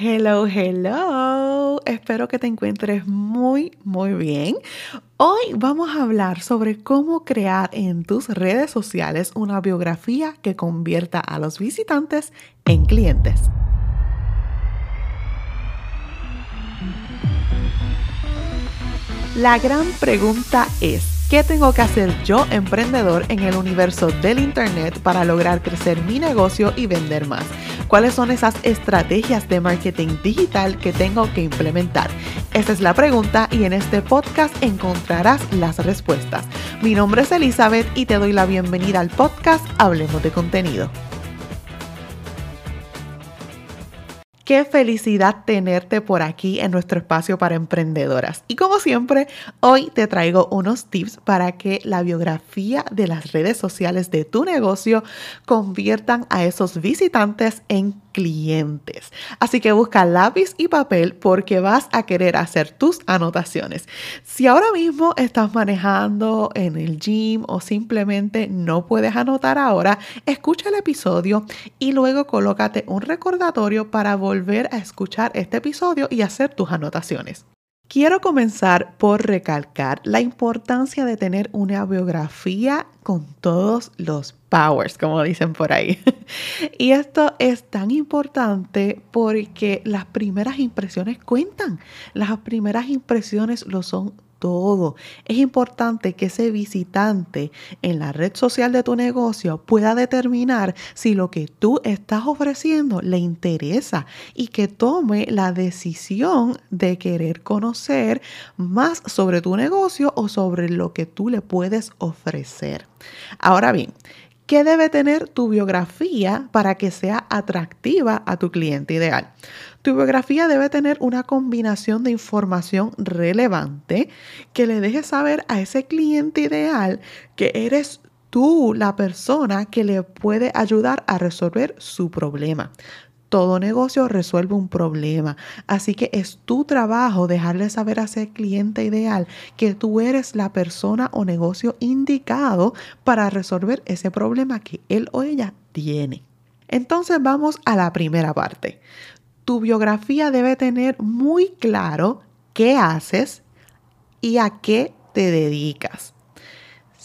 Hello, hello. Espero que te encuentres muy, muy bien. Hoy vamos a hablar sobre cómo crear en tus redes sociales una biografía que convierta a los visitantes en clientes. La gran pregunta es, ¿Qué tengo que hacer yo, emprendedor, en el universo del Internet para lograr crecer mi negocio y vender más? ¿Cuáles son esas estrategias de marketing digital que tengo que implementar? Esa es la pregunta y en este podcast encontrarás las respuestas. Mi nombre es Elizabeth y te doy la bienvenida al podcast Hablemos de contenido. Qué felicidad tenerte por aquí en nuestro espacio para emprendedoras. Y como siempre, hoy te traigo unos tips para que la biografía de las redes sociales de tu negocio conviertan a esos visitantes en clientes. Así que busca lápiz y papel porque vas a querer hacer tus anotaciones. Si ahora mismo estás manejando en el gym o simplemente no puedes anotar ahora, escucha el episodio y luego colócate un recordatorio para volver a escuchar este episodio y hacer tus anotaciones. Quiero comenzar por recalcar la importancia de tener una biografía con todos los powers, como dicen por ahí. y esto es tan importante porque las primeras impresiones cuentan. Las primeras impresiones lo son todo. Es importante que ese visitante en la red social de tu negocio pueda determinar si lo que tú estás ofreciendo le interesa y que tome la decisión de querer conocer más sobre tu negocio o sobre lo que tú le puedes ofrecer. Ahora bien, ¿Qué debe tener tu biografía para que sea atractiva a tu cliente ideal? Tu biografía debe tener una combinación de información relevante que le deje saber a ese cliente ideal que eres tú la persona que le puede ayudar a resolver su problema. Todo negocio resuelve un problema, así que es tu trabajo dejarle saber a ese cliente ideal que tú eres la persona o negocio indicado para resolver ese problema que él o ella tiene. Entonces vamos a la primera parte. Tu biografía debe tener muy claro qué haces y a qué te dedicas.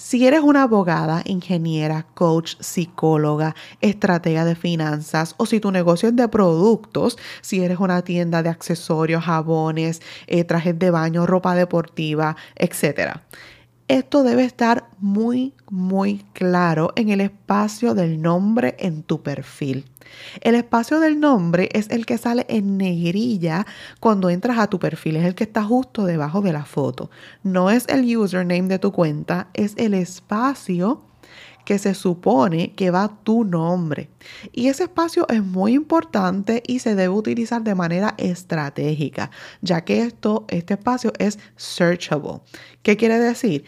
Si eres una abogada, ingeniera, coach, psicóloga, estratega de finanzas o si tu negocio es de productos, si eres una tienda de accesorios, jabones, eh, trajes de baño, ropa deportiva, etc. Esto debe estar muy, muy claro en el espacio del nombre en tu perfil. El espacio del nombre es el que sale en negrilla cuando entras a tu perfil, es el que está justo debajo de la foto. No es el username de tu cuenta, es el espacio que se supone que va tu nombre. Y ese espacio es muy importante y se debe utilizar de manera estratégica, ya que esto, este espacio es searchable. ¿Qué quiere decir?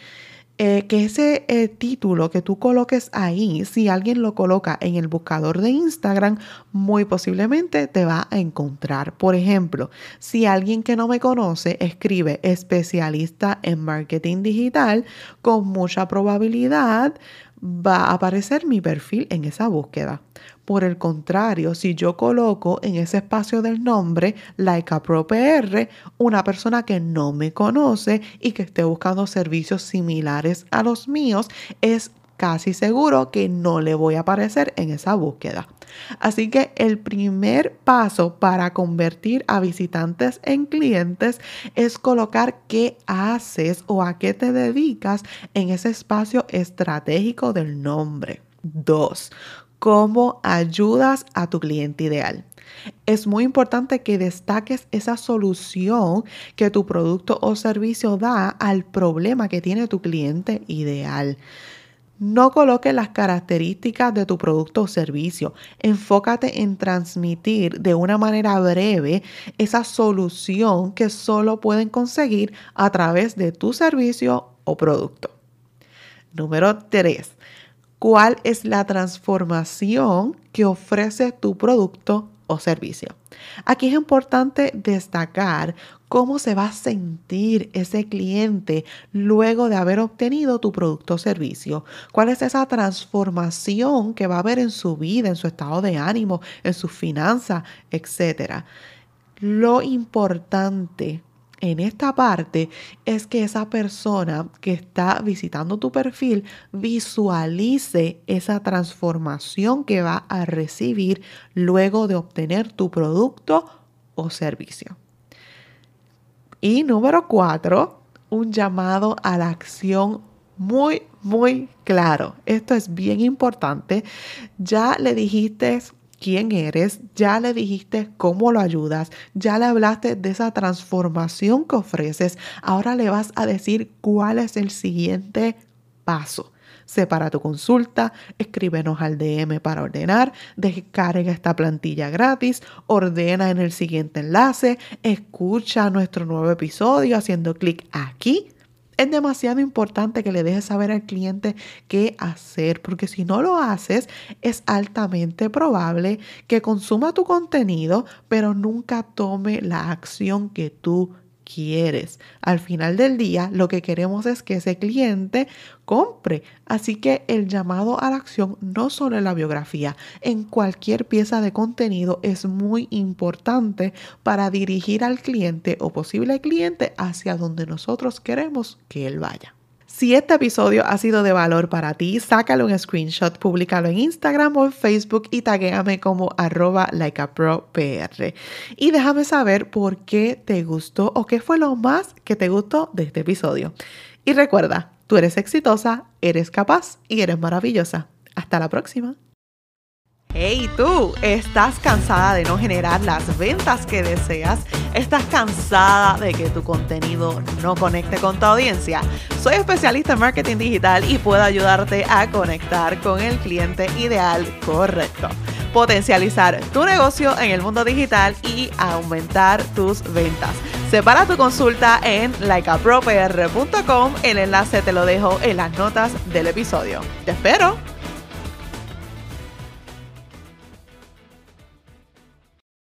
Eh, que ese eh, título que tú coloques ahí, si alguien lo coloca en el buscador de Instagram, muy posiblemente te va a encontrar. Por ejemplo, si alguien que no me conoce escribe especialista en marketing digital, con mucha probabilidad va a aparecer mi perfil en esa búsqueda. Por el contrario, si yo coloco en ese espacio del nombre like a pro PR, una persona que no me conoce y que esté buscando servicios similares a los míos, es casi seguro que no le voy a aparecer en esa búsqueda. Así que el primer paso para convertir a visitantes en clientes es colocar qué haces o a qué te dedicas en ese espacio estratégico del nombre. 2. ¿Cómo ayudas a tu cliente ideal? Es muy importante que destaques esa solución que tu producto o servicio da al problema que tiene tu cliente ideal. No coloques las características de tu producto o servicio. Enfócate en transmitir de una manera breve esa solución que solo pueden conseguir a través de tu servicio o producto. Número 3. ¿Cuál es la transformación que ofrece tu producto o servicio? Aquí es importante destacar cómo se va a sentir ese cliente luego de haber obtenido tu producto o servicio. ¿Cuál es esa transformación que va a haber en su vida, en su estado de ánimo, en sus finanzas, etcétera? Lo importante en esta parte es que esa persona que está visitando tu perfil visualice esa transformación que va a recibir luego de obtener tu producto o servicio. Y número cuatro, un llamado a la acción muy, muy claro. Esto es bien importante. Ya le dijiste quién eres, ya le dijiste cómo lo ayudas, ya le hablaste de esa transformación que ofreces, ahora le vas a decir cuál es el siguiente paso. Separa tu consulta, escríbenos al DM para ordenar, descarga esta plantilla gratis, ordena en el siguiente enlace, escucha nuestro nuevo episodio haciendo clic aquí es demasiado importante que le dejes saber al cliente qué hacer, porque si no lo haces, es altamente probable que consuma tu contenido, pero nunca tome la acción que tú quieres. Al final del día, lo que queremos es que ese cliente compre. Así que el llamado a la acción, no solo en la biografía, en cualquier pieza de contenido es muy importante para dirigir al cliente o posible cliente hacia donde nosotros queremos que él vaya. Si este episodio ha sido de valor para ti, sácalo un screenshot, públicalo en Instagram o en Facebook y taguéame como arroba likeapropr. Y déjame saber por qué te gustó o qué fue lo más que te gustó de este episodio. Y recuerda, tú eres exitosa, eres capaz y eres maravillosa. Hasta la próxima. Hey tú, ¿estás cansada de no generar las ventas que deseas? ¿Estás cansada de que tu contenido no conecte con tu audiencia? Soy especialista en marketing digital y puedo ayudarte a conectar con el cliente ideal correcto. Potencializar tu negocio en el mundo digital y aumentar tus ventas. Separa tu consulta en likeapropr.com. El enlace te lo dejo en las notas del episodio. Te espero.